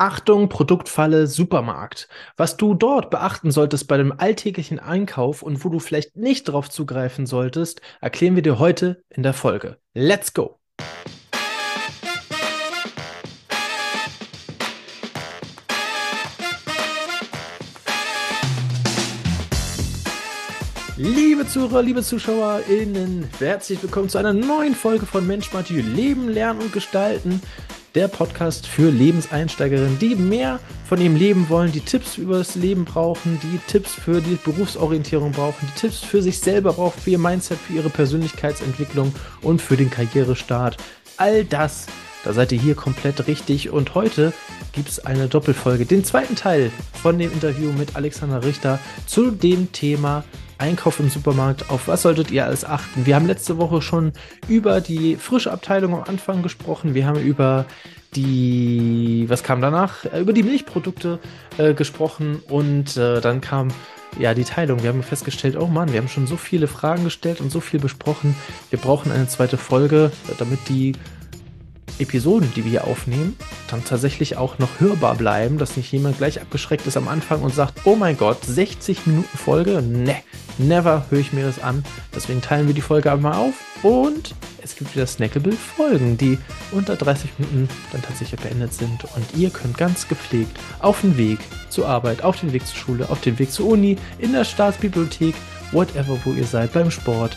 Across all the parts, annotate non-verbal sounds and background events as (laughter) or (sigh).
Achtung, Produktfalle Supermarkt. Was du dort beachten solltest bei dem alltäglichen Einkauf und wo du vielleicht nicht darauf zugreifen solltest, erklären wir dir heute in der Folge. Let's go! Liebe Zuhörer, liebe ZuschauerInnen, herzlich willkommen zu einer neuen Folge von Mensch Mathieu Leben, Lernen und Gestalten der Podcast für Lebenseinsteigerinnen, die mehr von ihrem Leben wollen, die Tipps über das Leben brauchen, die Tipps für die Berufsorientierung brauchen, die Tipps für sich selber brauchen, für ihr Mindset, für ihre Persönlichkeitsentwicklung und für den Karrierestart. All das, da seid ihr hier komplett richtig. Und heute gibt es eine Doppelfolge, den zweiten Teil von dem Interview mit Alexander Richter zu dem Thema Einkauf im Supermarkt, auf was solltet ihr alles achten? Wir haben letzte Woche schon über die frische Abteilung am Anfang gesprochen. Wir haben über die, was kam danach? Äh, über die Milchprodukte äh, gesprochen und äh, dann kam ja die Teilung. Wir haben festgestellt, oh Mann, wir haben schon so viele Fragen gestellt und so viel besprochen. Wir brauchen eine zweite Folge, damit die Episoden, die wir hier aufnehmen, dann tatsächlich auch noch hörbar bleiben, dass nicht jemand gleich abgeschreckt ist am Anfang und sagt, oh mein Gott, 60 Minuten Folge? Ne, never höre ich mir das an. Deswegen teilen wir die Folge einmal auf und es gibt wieder snackable Folgen, die unter 30 Minuten dann tatsächlich beendet sind und ihr könnt ganz gepflegt auf den Weg zur Arbeit, auf den Weg zur Schule, auf den Weg zur Uni, in der Staatsbibliothek, whatever, wo ihr seid, beim Sport,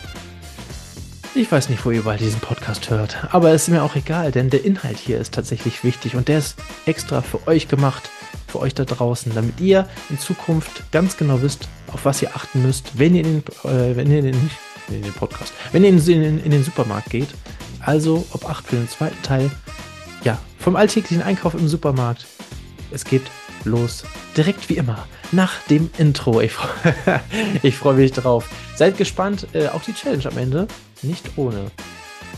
ich weiß nicht, wo ihr bei diesem Podcast hört, aber es ist mir auch egal, denn der Inhalt hier ist tatsächlich wichtig und der ist extra für euch gemacht, für euch da draußen, damit ihr in Zukunft ganz genau wisst, auf was ihr achten müsst, wenn ihr in den, äh, wenn ihr in den, in den Podcast, wenn ihr in, in, in den Supermarkt geht. Also, ob acht für den zweiten Teil. Ja, vom alltäglichen Einkauf im Supermarkt. Es geht los. Direkt wie immer. Nach dem Intro. Ich, (laughs) ich freue mich drauf. Seid gespannt äh, auf die Challenge am Ende. Nicht ohne.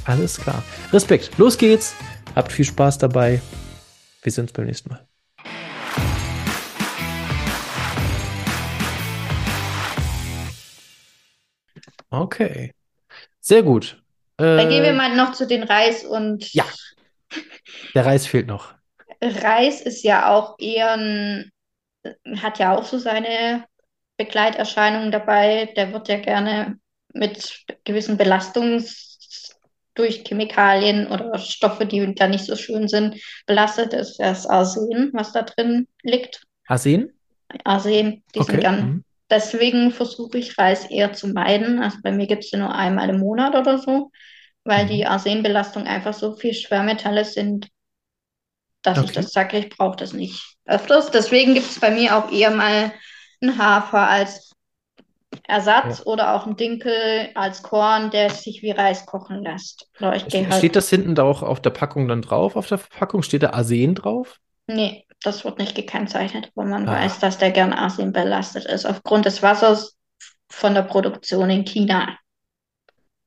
Alles klar. Respekt. Los geht's. Habt viel Spaß dabei. Wir sehen uns beim nächsten Mal. Okay. Sehr gut. Äh, Dann gehen wir mal noch zu den Reis und. Ja. Der Reis fehlt noch. Reis ist ja auch eher ein, hat ja auch so seine Begleiterscheinungen dabei. Der wird ja gerne mit gewissen Belastungen durch Chemikalien oder Stoffe, die da nicht so schön sind, belastet ist das Arsen, was da drin liegt. Arsen? Arsen, die okay. dann. Mhm. Deswegen versuche ich Reis eher zu meiden. Also bei mir gibt es ja nur einmal im Monat oder so, weil mhm. die Arsenbelastung einfach so viel Schwermetalle sind, dass okay. ich das sage, ich brauche das nicht öfters. Deswegen gibt es bei mir auch eher mal einen Hafer als Ersatz ja. oder auch ein Dinkel als Korn, der sich wie Reis kochen lässt. Halt steht das hinten da auch auf der Packung dann drauf? Auf der Verpackung steht da Arsen drauf? Nee, das wird nicht gekennzeichnet, aber man ah. weiß, dass der gern Arsen belastet ist, aufgrund des Wassers von der Produktion in China.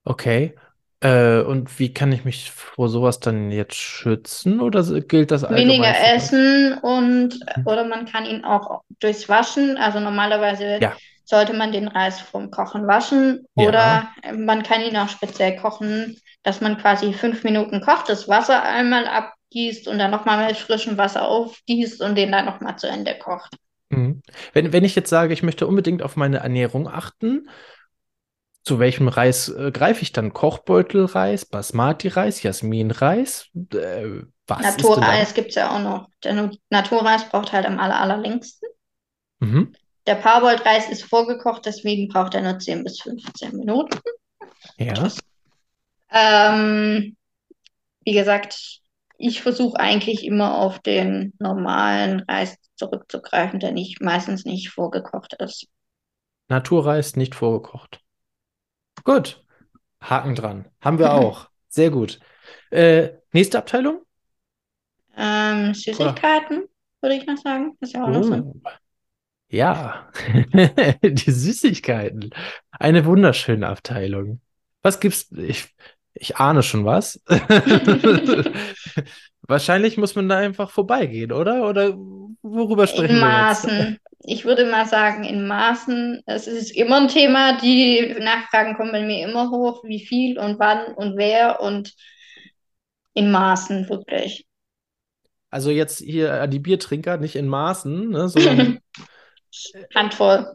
Okay. Äh, und wie kann ich mich vor sowas dann jetzt schützen oder gilt das allgemein? Weniger essen und hm. oder man kann ihn auch durchs Waschen, also normalerweise ja sollte man den Reis vom Kochen waschen ja. oder man kann ihn auch speziell kochen, dass man quasi fünf Minuten kocht, das Wasser einmal abgießt und dann nochmal mit frischem Wasser aufgießt und den dann nochmal zu Ende kocht. Mhm. Wenn, wenn ich jetzt sage, ich möchte unbedingt auf meine Ernährung achten, zu welchem Reis äh, greife ich dann? Kochbeutelreis, Basmati-Reis, Jasmin-Reis? Äh, Naturreis gibt es ja auch noch. Der Naturreis braucht halt am aller, allerlängsten. Mhm. Der Parboiled-Reis ist vorgekocht, deswegen braucht er nur 10 bis 15 Minuten. Ja. Ähm, wie gesagt, ich versuche eigentlich immer auf den normalen Reis zurückzugreifen, der nicht, meistens nicht vorgekocht ist. Naturreis nicht vorgekocht. Gut. Haken dran. Haben wir (laughs) auch. Sehr gut. Äh, nächste Abteilung? Ähm, Süßigkeiten, würde ich noch sagen. ist ja auch oh. noch so. Ja, (laughs) die Süßigkeiten. Eine wunderschöne Abteilung. Was gibt's? Ich, ich ahne schon was. (laughs) Wahrscheinlich muss man da einfach vorbeigehen, oder? Oder worüber sprechen in Maßen. wir jetzt? Ich würde mal sagen, in Maßen. Es ist immer ein Thema. Die Nachfragen kommen bei mir immer hoch. Wie viel und wann und wer und in Maßen wirklich. Also jetzt hier an die Biertrinker, nicht in Maßen, ne, sondern (laughs) Handvoll.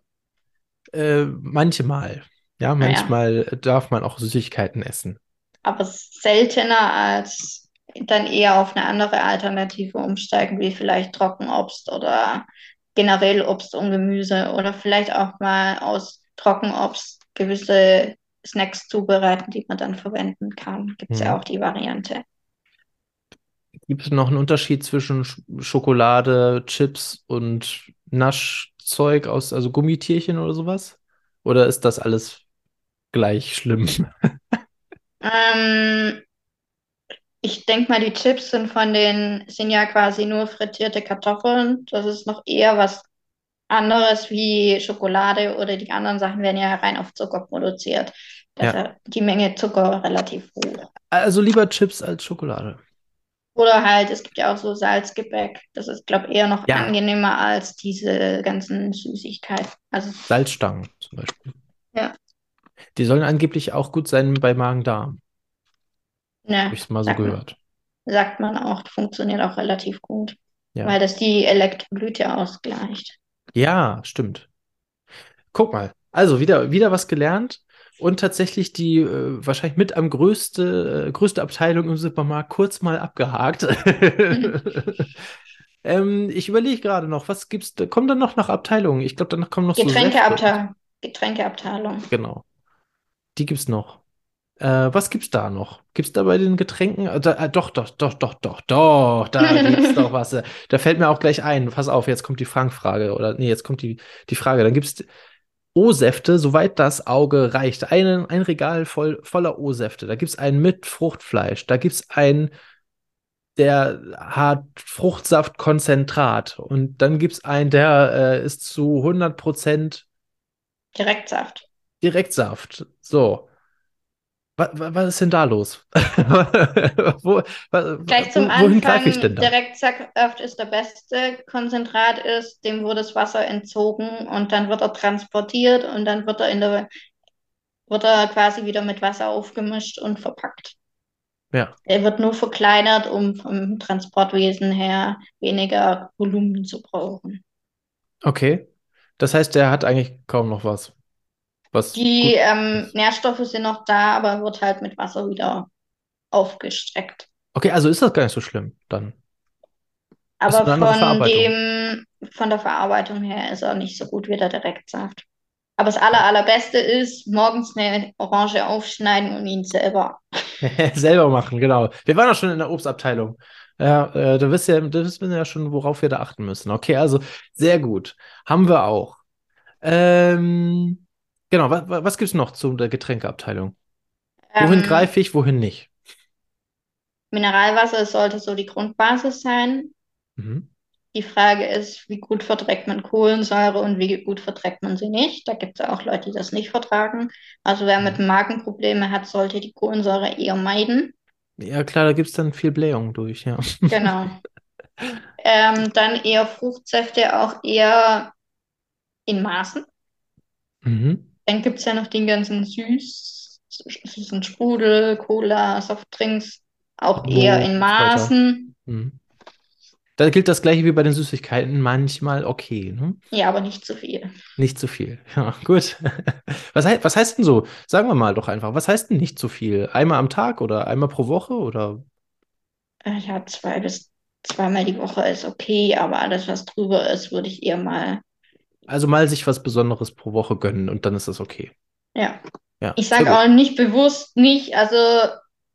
Äh, manchmal. Ja, manchmal ja. darf man auch Süßigkeiten essen. Aber seltener als dann eher auf eine andere Alternative umsteigen, wie vielleicht Trockenobst oder generell Obst und Gemüse oder vielleicht auch mal aus Trockenobst gewisse Snacks zubereiten, die man dann verwenden kann. Gibt es hm. ja auch die Variante. Gibt es noch einen Unterschied zwischen Schokolade, Chips und Naschzeug aus, also Gummitierchen oder sowas? Oder ist das alles gleich schlimm? Ähm, ich denke mal, die Chips sind von den, sind ja quasi nur frittierte Kartoffeln. Das ist noch eher was anderes wie Schokolade oder die anderen Sachen werden ja rein auf Zucker produziert. Ja. die Menge Zucker relativ hoch. Also lieber Chips als Schokolade. Oder halt, es gibt ja auch so Salzgebäck. Das ist, glaube ich, eher noch ja. angenehmer als diese ganzen Süßigkeiten. Also, Salzstangen zum Beispiel. Ja. Die sollen angeblich auch gut sein bei Magen-Darm. Ne, Habe ich es mal so gehört. Man, sagt man auch, funktioniert auch relativ gut. Ja. Weil das die Elektrolyte ausgleicht. Ja, stimmt. Guck mal. Also wieder, wieder was gelernt und tatsächlich die äh, wahrscheinlich mit am größte, äh, größte Abteilung im Supermarkt kurz mal abgehakt. (laughs) Ähm, ich überlege gerade noch, was gibt's, kommt dann noch nach Abteilungen? Ich glaube, danach kommen noch Getränkeabteilung. So Getränkeabteilung. Genau. Die gibt's noch. Äh, was gibt's da noch? Gibt's da bei den Getränken? Äh, da, äh, doch, doch, doch, doch, doch, doch, da gibt's (laughs) doch was. Da fällt mir auch gleich ein. Pass auf, jetzt kommt die Frankfrage oder nee, jetzt kommt die, die Frage. Dann gibt's O-Säfte, soweit das Auge reicht. Einen, ein Regal voll, voller O-Säfte. Da gibt es einen mit Fruchtfleisch. Da gibt es einen, der hat Fruchtsaftkonzentrat. Und dann gibt es einen, der äh, ist zu 100 Prozent Direktsaft. Direktsaft. So. Was, was ist denn da los? (laughs) Wo, Gleich zum wohin Anfang, ich denn da? Direktsaft ist der beste. Konzentrat ist, dem wurde das Wasser entzogen und dann wird er transportiert und dann wird er in der wird er quasi wieder mit Wasser aufgemischt und verpackt. Ja. Er wird nur verkleinert, um vom Transportwesen her weniger Volumen zu brauchen. Okay. Das heißt, der hat eigentlich kaum noch was. Was Die ähm, Nährstoffe sind noch da, aber wird halt mit Wasser wieder aufgestreckt. Okay, also ist das gar nicht so schlimm dann. Aber von dem, von der Verarbeitung her ist er nicht so gut wie der Direktsaft. Aber das aller, allerbeste ist, morgens eine Orange aufschneiden und ihn selber. (laughs) selber machen, genau. Wir waren auch schon in der Obstabteilung. Ja, äh, du wisst ja, du wisst ja schon, worauf wir da achten müssen. Okay, also sehr gut. Haben wir auch. Ähm, Genau, was, was gibt es noch zu der Getränkeabteilung? Wohin ähm, greife ich, wohin nicht? Mineralwasser sollte so die Grundbasis sein. Mhm. Die Frage ist, wie gut verträgt man Kohlensäure und wie gut verträgt man sie nicht. Da gibt es auch Leute, die das nicht vertragen. Also wer mit mhm. Magenprobleme hat, sollte die Kohlensäure eher meiden. Ja klar, da gibt es dann viel Blähung durch, ja. Genau. (laughs) ähm, dann eher Fruchtsäfte, auch eher in Maßen. Mhm. Dann gibt es ja noch den ganzen Süß, süßen Sprudel, Cola, Softdrinks, auch eher in Maßen. Mhm. Da gilt das gleiche wie bei den Süßigkeiten, manchmal okay. Ne? Ja, aber nicht zu viel. Nicht zu viel. (laughs) Ja, gut. Was, he was heißt denn so? Sagen wir mal doch einfach, was heißt denn nicht zu viel? Einmal am Tag oder einmal pro Woche oder? Äh, ja, zwei bis zweimal die Woche ist okay, aber alles, was drüber ist, würde ich eher mal also mal sich was Besonderes pro Woche gönnen und dann ist das okay. Ja. ja ich sage auch nicht bewusst nicht, also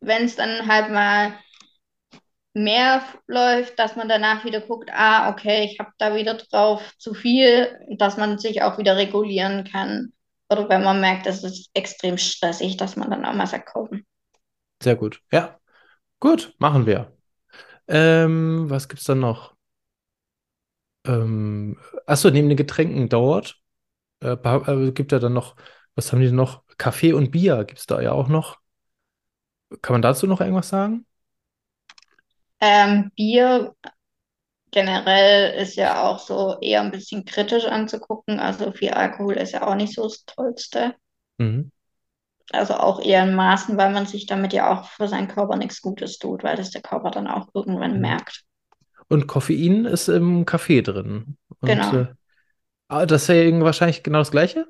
wenn es dann halt mal mehr läuft, dass man danach wieder guckt, ah, okay, ich habe da wieder drauf zu viel, dass man sich auch wieder regulieren kann. Oder wenn man merkt, es ist extrem stressig, dass man dann auch mal sagt, komm. Sehr gut. Ja. Gut, machen wir. Ähm, was es dann noch? Ähm, achso, neben den Getränken dauert. Äh, äh, gibt ja dann noch, was haben die denn noch? Kaffee und Bier gibt es da ja auch noch. Kann man dazu noch irgendwas sagen? Ähm, Bier generell ist ja auch so eher ein bisschen kritisch anzugucken. Also viel Alkohol ist ja auch nicht so das Tollste. Mhm. Also auch eher in Maßen, weil man sich damit ja auch für seinen Körper nichts Gutes tut, weil das der Körper dann auch irgendwann mhm. merkt. Und Koffein ist im Kaffee drin. Und, genau. Äh, ah, das ist ja wahrscheinlich genau das Gleiche.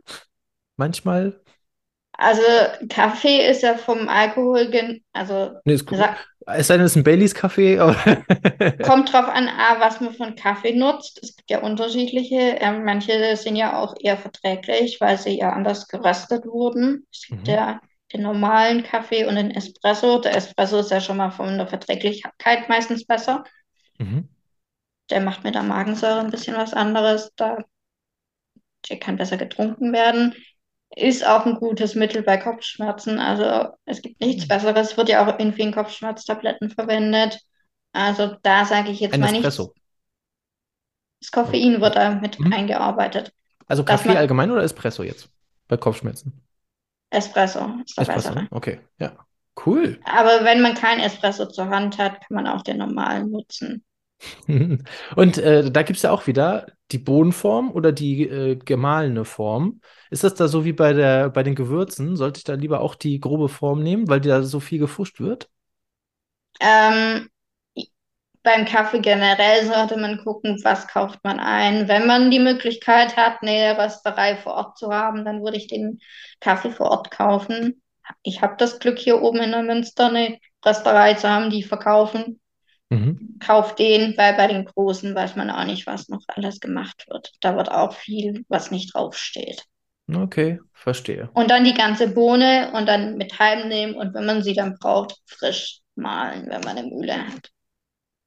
Manchmal. Also Kaffee ist ja vom Alkohol, also nee, ist gut. es sei denn, es ist ein Baileys Kaffee. (laughs) kommt drauf an, was man von Kaffee nutzt. Es gibt ja unterschiedliche. Ähm, manche sind ja auch eher verträglich, weil sie ja anders geröstet wurden. Es gibt mhm. ja den normalen Kaffee und den Espresso. Der Espresso ist ja schon mal von der Verträglichkeit meistens besser. Mhm. Der macht mit der Magensäure ein bisschen was anderes. Da, der kann besser getrunken werden. Ist auch ein gutes Mittel bei Kopfschmerzen. Also es gibt nichts mhm. Besseres. Wird ja auch in vielen Kopfschmerztabletten verwendet. Also da sage ich jetzt ein mal Espresso. nicht. Das Koffein wird da mit mhm. eingearbeitet. Also Kaffee allgemein oder Espresso jetzt bei Kopfschmerzen? Espresso ist der Espresso, bessere. okay, ja. Cool. Aber wenn man kein Espresso zur Hand hat, kann man auch den normalen nutzen. (laughs) Und äh, da gibt es ja auch wieder die Bohnenform oder die äh, gemahlene Form. Ist das da so wie bei, der, bei den Gewürzen? Sollte ich da lieber auch die grobe Form nehmen, weil da so viel gefuscht wird? Ähm, beim Kaffee generell sollte man gucken, was kauft man ein. Wenn man die Möglichkeit hat, eine Rösterei vor Ort zu haben, dann würde ich den Kaffee vor Ort kaufen. Ich habe das Glück, hier oben in der Münster eine Rösterei zu haben, die verkaufen. Mhm. Kauf den, weil bei den Großen weiß man auch nicht, was noch alles gemacht wird. Da wird auch viel, was nicht draufsteht. Okay, verstehe. Und dann die ganze Bohne und dann mit heimnehmen und wenn man sie dann braucht, frisch mahlen, wenn man eine Mühle hat.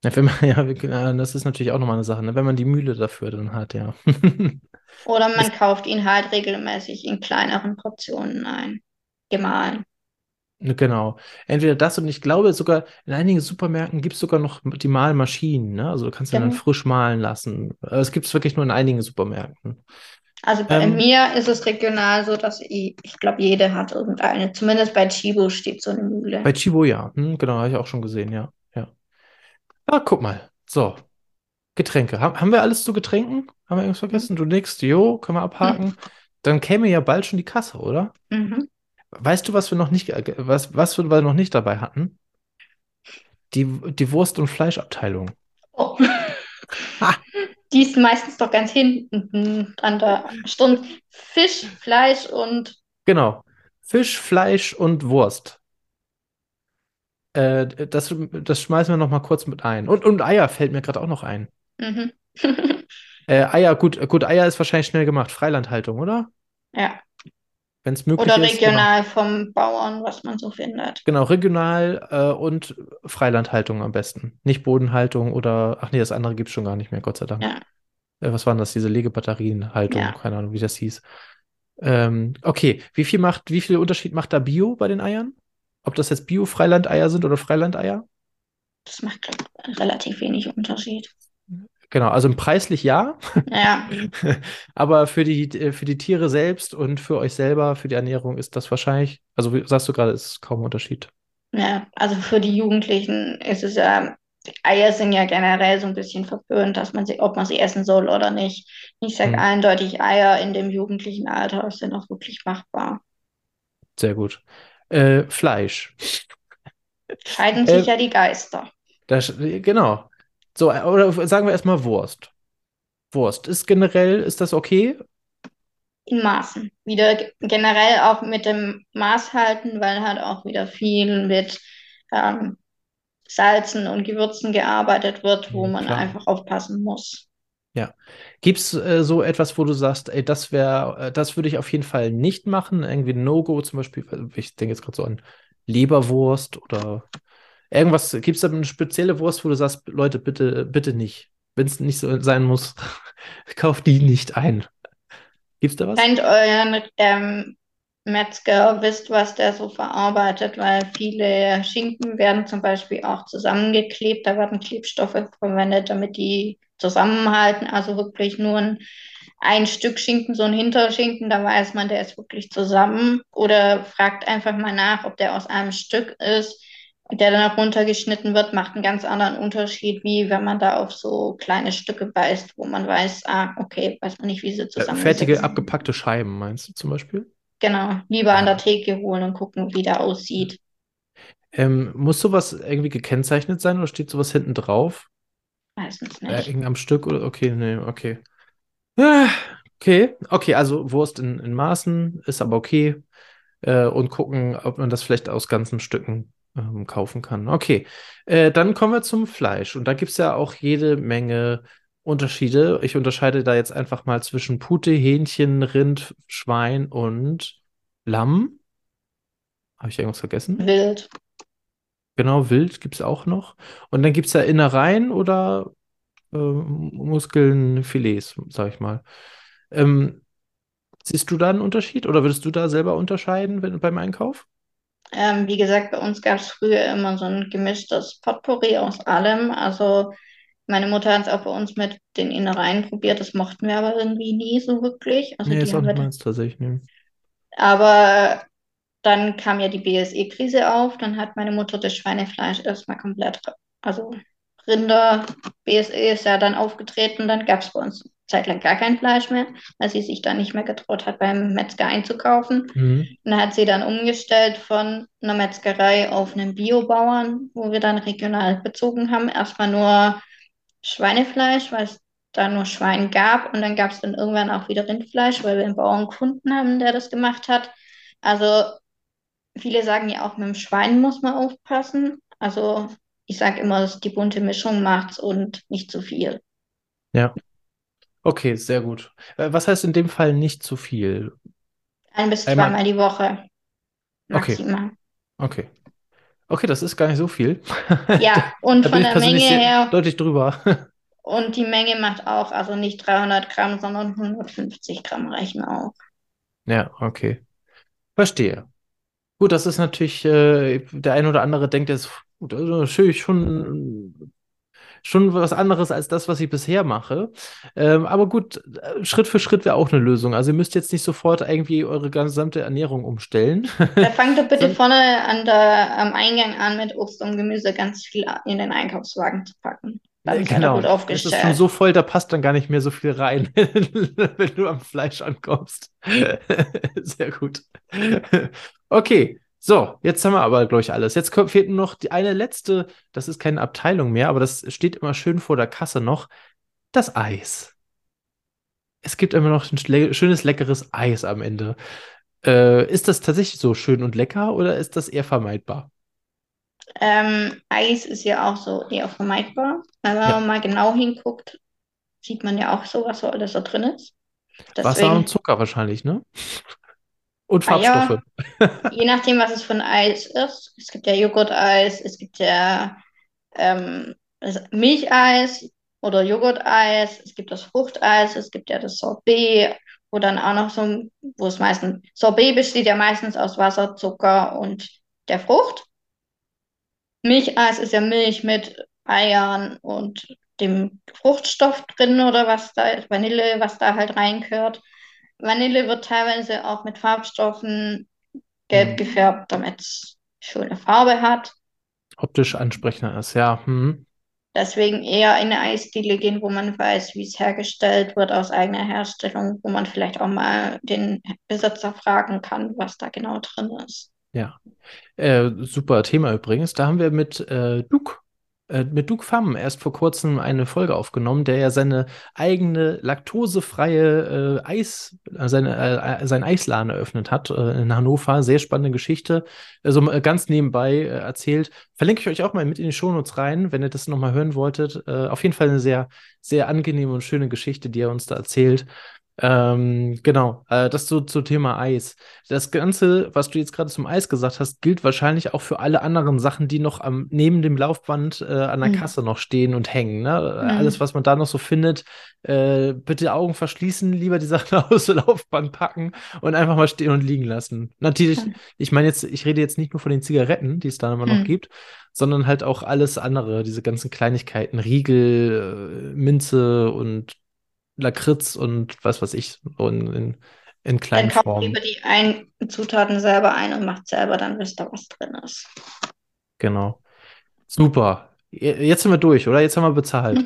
Ja, wenn man, (laughs) ja, das ist natürlich auch nochmal eine Sache, ne? wenn man die Mühle dafür dann hat, ja. (laughs) Oder man das, kauft ihn halt regelmäßig in kleineren Portionen ein, gemahlen. Genau. Entweder das und ich glaube sogar, in einigen Supermärkten gibt es sogar noch die Mahlmaschinen. Ne? Also du kannst ja dann frisch mahlen lassen. Es gibt es wirklich nur in einigen Supermärkten. Also bei ähm, mir ist es regional so, dass ich, ich glaube, jede hat irgendeine. Zumindest bei Chibo steht so eine Mühle. Bei Chibo ja. Hm, genau, habe ich auch schon gesehen, ja. ja. Ah, guck mal. So. Getränke. Haben, haben wir alles zu Getränken? Haben wir irgendwas vergessen? Du nix? Jo, können wir abhaken. Mhm. Dann käme ja bald schon die Kasse, oder? Mhm. Weißt du, was wir noch nicht, was, was wir noch nicht dabei hatten? Die, die Wurst- und Fleischabteilung. Oh. Die ist meistens doch ganz hinten an der Stunde. Fisch, Fleisch und. Genau. Fisch, Fleisch und Wurst. Äh, das, das schmeißen wir noch mal kurz mit ein. Und, und Eier fällt mir gerade auch noch ein. Mhm. (laughs) äh, Eier, gut, gut, Eier ist wahrscheinlich schnell gemacht. Freilandhaltung, oder? Ja wenn es möglich ist. Oder regional genau. vom Bauern, was man so findet. Genau, regional äh, und Freilandhaltung am besten. Nicht Bodenhaltung oder, ach nee, das andere gibt es schon gar nicht mehr, Gott sei Dank. Ja. Äh, was waren das, diese Legebatterienhaltung? Ja. Keine Ahnung, wie das hieß. Ähm, okay, wie viel macht, wie viel Unterschied macht da Bio bei den Eiern? Ob das jetzt Bio-Freilandeier sind oder Freilandeier? Das macht relativ wenig Unterschied. Genau, also preislich ja. Ja. (laughs) Aber für die, für die Tiere selbst und für euch selber, für die Ernährung ist das wahrscheinlich, also wie sagst du gerade, ist kaum ein Unterschied. Ja, also für die Jugendlichen ist es ja, Eier sind ja generell so ein bisschen verpönt, dass man sie, ob man sie essen soll oder nicht. Ich sage hm. eindeutig, Eier in dem jugendlichen Alter sind auch wirklich machbar. Sehr gut. Äh, Fleisch. Scheiden sich äh, ja die Geister. Das, genau. So, oder sagen wir erstmal Wurst. Wurst. Ist generell, ist das okay? In Maßen. Wieder generell auch mit dem Maß halten, weil halt auch wieder viel mit ähm, Salzen und Gewürzen gearbeitet wird, wo ja, man einfach aufpassen muss. Ja. Gibt es äh, so etwas, wo du sagst, ey, das wäre, äh, das würde ich auf jeden Fall nicht machen? Irgendwie No-Go zum Beispiel, ich denke jetzt gerade so an Leberwurst oder Irgendwas, gibt es da eine spezielle Wurst, wo du sagst, Leute, bitte, bitte nicht. Wenn es nicht so sein muss, (laughs) kauft die nicht ein. Gibt es da was? Wenn euren ähm, Metzger wisst, was der so verarbeitet, weil viele Schinken werden zum Beispiel auch zusammengeklebt. Da werden Klebstoffe verwendet, damit die zusammenhalten. Also wirklich nur ein, ein Stück Schinken, so ein Hinterschinken, da weiß man, der ist wirklich zusammen. Oder fragt einfach mal nach, ob der aus einem Stück ist der dann auch runtergeschnitten wird, macht einen ganz anderen Unterschied, wie wenn man da auf so kleine Stücke beißt, wo man weiß, ah, okay, weiß man nicht, wie sie zusammen Fertige, abgepackte Scheiben, meinst du zum Beispiel? Genau, lieber an der Theke holen und gucken, wie der aussieht. Ähm, muss sowas irgendwie gekennzeichnet sein oder steht sowas hinten drauf? Meistens nicht. Äh, am Stück oder? Okay, nee, okay. Ah, okay, okay, also Wurst in, in Maßen ist aber okay. Äh, und gucken, ob man das vielleicht aus ganzen Stücken ähm, kaufen kann. Okay, äh, dann kommen wir zum Fleisch. Und da gibt es ja auch jede Menge Unterschiede. Ich unterscheide da jetzt einfach mal zwischen Pute, Hähnchen, Rind, Schwein und Lamm. Habe ich irgendwas vergessen? Wild. Genau, Wild gibt es auch noch. Und dann gibt es ja Innereien oder äh, Muskeln, Filets, sag ich mal. Ähm, siehst du da einen Unterschied oder würdest du da selber unterscheiden wenn, beim Einkauf? Ähm, wie gesagt, bei uns gab es früher immer so ein gemischtes Potpourri aus allem. Also meine Mutter hat es auch bei uns mit den Innereien probiert, das mochten wir aber irgendwie nie so wirklich. Also nee, die ist auch nicht meins tatsächlich. Nee. Aber dann kam ja die BSE-Krise auf, dann hat meine Mutter das Schweinefleisch erstmal komplett, also Rinder, BSE ist ja dann aufgetreten, dann gab es bei uns zeitlang gar kein Fleisch mehr, weil sie sich dann nicht mehr getraut hat, beim Metzger einzukaufen. Mhm. Und dann hat sie dann umgestellt von einer Metzgerei auf einen Biobauern, wo wir dann regional bezogen haben. Erstmal nur Schweinefleisch, weil es da nur Schwein gab. Und dann gab es dann irgendwann auch wieder Rindfleisch, weil wir einen Bauern gefunden haben, der das gemacht hat. Also viele sagen ja auch, mit dem Schwein muss man aufpassen. Also ich sage immer, dass die bunte Mischung macht's und nicht zu viel. Ja. Okay, sehr gut. Äh, was heißt in dem Fall nicht zu viel? Ein bis Einmal... zweimal die Woche. Maximal. Okay. okay. Okay, das ist gar nicht so viel. Ja, (laughs) und von der Menge her. Deutlich drüber. (laughs) Und die Menge macht auch, also nicht 300 Gramm, sondern 150 Gramm reichen auch. Ja, okay. Verstehe. Gut, das ist natürlich, äh, der ein oder andere denkt jetzt, gut, also natürlich schon, schon was anderes als das, was ich bisher mache. Ähm, aber gut, äh, Schritt für Schritt wäre auch eine Lösung. Also ihr müsst jetzt nicht sofort irgendwie eure gesamte Ernährung umstellen. Da fangt doch bitte (laughs) vorne an der, am Eingang an, mit Obst und Gemüse ganz viel in den Einkaufswagen zu packen. Dann genau, gut aufgestellt. Das ist schon so voll, da passt dann gar nicht mehr so viel rein, (laughs) wenn du am Fleisch ankommst. (laughs) Sehr gut. Okay, so, jetzt haben wir aber, glaube ich, alles. Jetzt fehlt nur noch die eine letzte, das ist keine Abteilung mehr, aber das steht immer schön vor der Kasse noch, das Eis. Es gibt immer noch ein schönes, leckeres Eis am Ende. Äh, ist das tatsächlich so schön und lecker oder ist das eher vermeidbar? Ähm, Eis ist ja auch so eher vermeidbar. Wenn man ja. mal genau hinguckt, sieht man ja auch so, was so alles da drin ist. Deswegen, Wasser und Zucker wahrscheinlich, ne? Und Farbstoffe. Ah, ja, (laughs) je nachdem, was es von Eis ist. Es gibt ja Joghurt-Eis, es gibt ja ähm, Milcheis oder Joghurt-Eis, es gibt das Fruchteis, es gibt ja das Sorbet, wo dann auch noch so, wo es meistens, Sorbet besteht ja meistens aus Wasser, Zucker und der Frucht. Milcheis ist ja Milch mit Eiern und dem Fruchtstoff drin oder was da ist, Vanille, was da halt reinkört. Vanille wird teilweise auch mit Farbstoffen gelb mhm. gefärbt, damit es schöne Farbe hat. Optisch ansprechender ist, ja. Mhm. Deswegen eher in eine Eisdiele gehen, wo man weiß, wie es hergestellt wird aus eigener Herstellung, wo man vielleicht auch mal den Besitzer fragen kann, was da genau drin ist. Ja, äh, super Thema übrigens. Da haben wir mit äh, Duke, äh, mit Duke Pham erst vor kurzem eine Folge aufgenommen, der ja seine eigene laktosefreie äh, Eis, äh, seine, äh, sein Eisladen eröffnet hat äh, in Hannover. Sehr spannende Geschichte. Also ganz nebenbei äh, erzählt. Verlinke ich euch auch mal mit in die Shownotes rein, wenn ihr das nochmal hören wolltet. Auf jeden Fall eine sehr, sehr angenehme und schöne Geschichte, die er uns da erzählt. Ähm, genau, äh, das zu, zu Thema Eis. Das Ganze, was du jetzt gerade zum Eis gesagt hast, gilt wahrscheinlich auch für alle anderen Sachen, die noch am, neben dem Laufband äh, an der mhm. Kasse noch stehen und hängen. Ne? Mhm. Alles, was man da noch so findet, äh, bitte Augen verschließen, lieber die Sachen (laughs) aus dem Laufband packen und einfach mal stehen und liegen lassen. Natürlich, mhm. ich meine jetzt, ich rede jetzt nicht nur von den Zigaretten, die es da immer noch mhm. gibt, sondern halt auch alles andere, diese ganzen Kleinigkeiten, Riegel, äh, Minze und Lakritz und was weiß ich, in, in, in kleinen dann Formen. lieber die ein Zutaten selber ein und macht selber, dann wisst ihr, was drin ist. Genau. Super. Jetzt sind wir durch, oder? Jetzt haben wir bezahlt.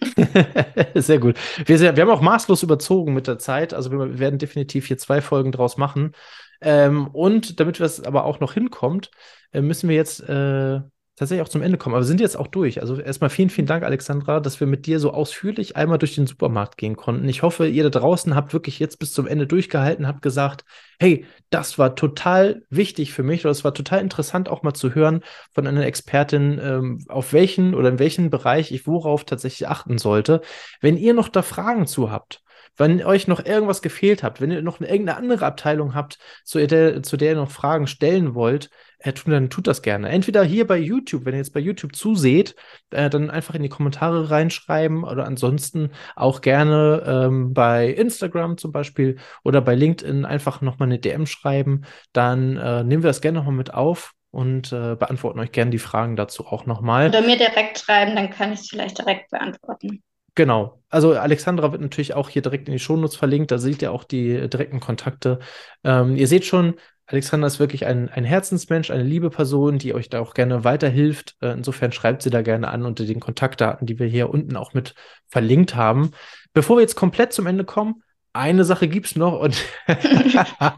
(laughs) sehr gut. Wir, wir, haben auch maßlos überzogen mit der Zeit. Also wir werden definitiv hier zwei Folgen draus machen. Ähm, und damit wir es aber auch noch hinkommt, äh, müssen wir jetzt äh, tatsächlich auch zum Ende kommen, aber wir sind jetzt auch durch. Also erstmal vielen, vielen Dank, Alexandra, dass wir mit dir so ausführlich einmal durch den Supermarkt gehen konnten. Ich hoffe, ihr da draußen habt wirklich jetzt bis zum Ende durchgehalten, habt gesagt, hey, das war total wichtig für mich oder es war total interessant auch mal zu hören von einer Expertin, ähm, auf welchen oder in welchem Bereich ich worauf tatsächlich achten sollte. Wenn ihr noch da Fragen zu habt, wenn euch noch irgendwas gefehlt habt, wenn ihr noch eine, irgendeine andere Abteilung habt, zu der, zu der ihr noch Fragen stellen wollt, äh, dann tut das gerne. Entweder hier bei YouTube, wenn ihr jetzt bei YouTube zuseht, äh, dann einfach in die Kommentare reinschreiben oder ansonsten auch gerne ähm, bei Instagram zum Beispiel oder bei LinkedIn einfach nochmal eine DM schreiben. Dann äh, nehmen wir das gerne nochmal mit auf und äh, beantworten euch gerne die Fragen dazu auch nochmal. Oder mir direkt schreiben, dann kann ich es vielleicht direkt beantworten. Genau. Also Alexandra wird natürlich auch hier direkt in die Shownotes verlinkt. Da seht ihr auch die direkten Kontakte. Ähm, ihr seht schon, Alexandra ist wirklich ein, ein Herzensmensch, eine liebe Person, die euch da auch gerne weiterhilft. Äh, insofern schreibt sie da gerne an unter den Kontaktdaten, die wir hier unten auch mit verlinkt haben. Bevor wir jetzt komplett zum Ende kommen, eine Sache gibt es noch und (laughs) (laughs)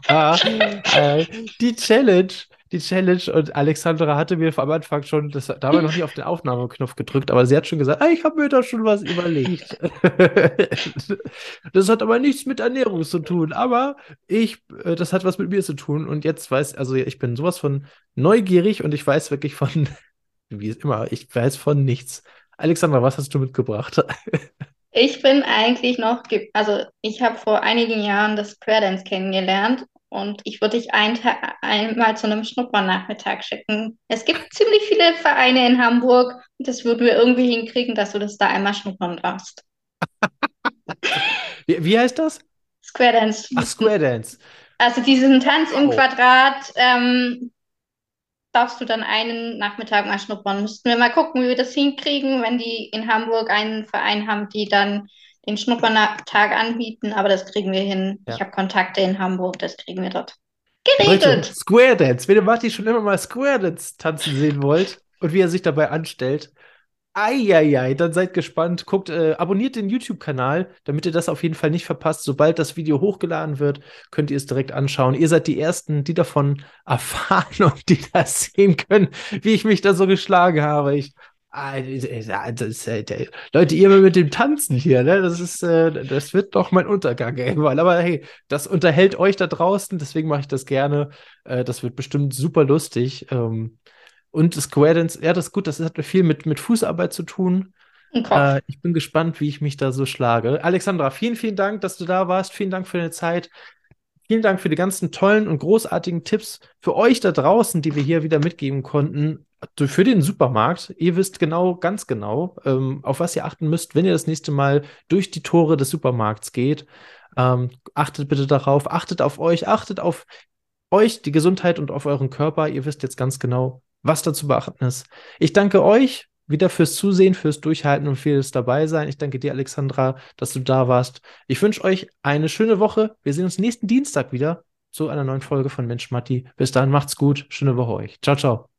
äh, die Challenge die Challenge und Alexandra hatte mir am Anfang schon, das, da haben wir noch nicht auf den Aufnahmeknopf gedrückt, aber sie hat schon gesagt, ah, ich habe mir da schon was überlegt. (laughs) das hat aber nichts mit Ernährung zu tun, aber ich, äh, das hat was mit mir zu tun und jetzt weiß, also ich bin sowas von neugierig und ich weiß wirklich von, wie immer, ich weiß von nichts. Alexandra, was hast du mitgebracht? Ich bin eigentlich noch, also ich habe vor einigen Jahren das Square Dance kennengelernt und ich würde dich ein, einmal zu einem Schnuppernachmittag schicken. Es gibt ziemlich viele Vereine in Hamburg und das würden wir irgendwie hinkriegen, dass du das da einmal schnuppern darfst. wie, wie, heißt das? Square Dance. Ach, Square Dance. Also diesen Tanz im oh. Quadrat ähm, darfst du dann einen Nachmittag mal schnuppern. Müssten wir mal gucken, wie wir das hinkriegen, wenn die in Hamburg einen Verein haben, die dann den Schnuppertag anbieten, aber das kriegen wir hin. Ja. Ich habe Kontakte in Hamburg, das kriegen wir dort geregelt. Square Dance. Wenn ihr Martin schon immer mal Square Dance tanzen sehen wollt und wie er sich dabei anstellt, Eieiei, dann seid gespannt. Guckt, äh, abonniert den YouTube-Kanal, damit ihr das auf jeden Fall nicht verpasst. Sobald das Video hochgeladen wird, könnt ihr es direkt anschauen. Ihr seid die Ersten, die davon (laughs) erfahren und die das sehen können, wie ich mich da so geschlagen habe. Ich Leute, ihr mit dem Tanzen hier, ne? Das ist, äh, das wird doch mein Untergang irgendwann. Aber hey, das unterhält euch da draußen, deswegen mache ich das gerne. Äh, das wird bestimmt super lustig. Ähm, und Square Dance, ja, das ist gut, das hat viel mit, mit Fußarbeit zu tun. Äh, ich bin gespannt, wie ich mich da so schlage. Alexandra, vielen, vielen Dank, dass du da warst. Vielen Dank für deine Zeit. Vielen Dank für die ganzen tollen und großartigen Tipps für euch da draußen, die wir hier wieder mitgeben konnten für den Supermarkt. Ihr wisst genau, ganz genau, ähm, auf was ihr achten müsst, wenn ihr das nächste Mal durch die Tore des Supermarkts geht. Ähm, achtet bitte darauf, achtet auf euch, achtet auf euch, die Gesundheit und auf euren Körper. Ihr wisst jetzt ganz genau, was da zu beachten ist. Ich danke euch wieder fürs Zusehen, fürs Durchhalten und fürs dabei sein. Ich danke dir, Alexandra, dass du da warst. Ich wünsche euch eine schöne Woche. Wir sehen uns nächsten Dienstag wieder zu einer neuen Folge von Mensch Matti. Bis dahin macht's gut. Schöne Woche euch. Ciao, ciao.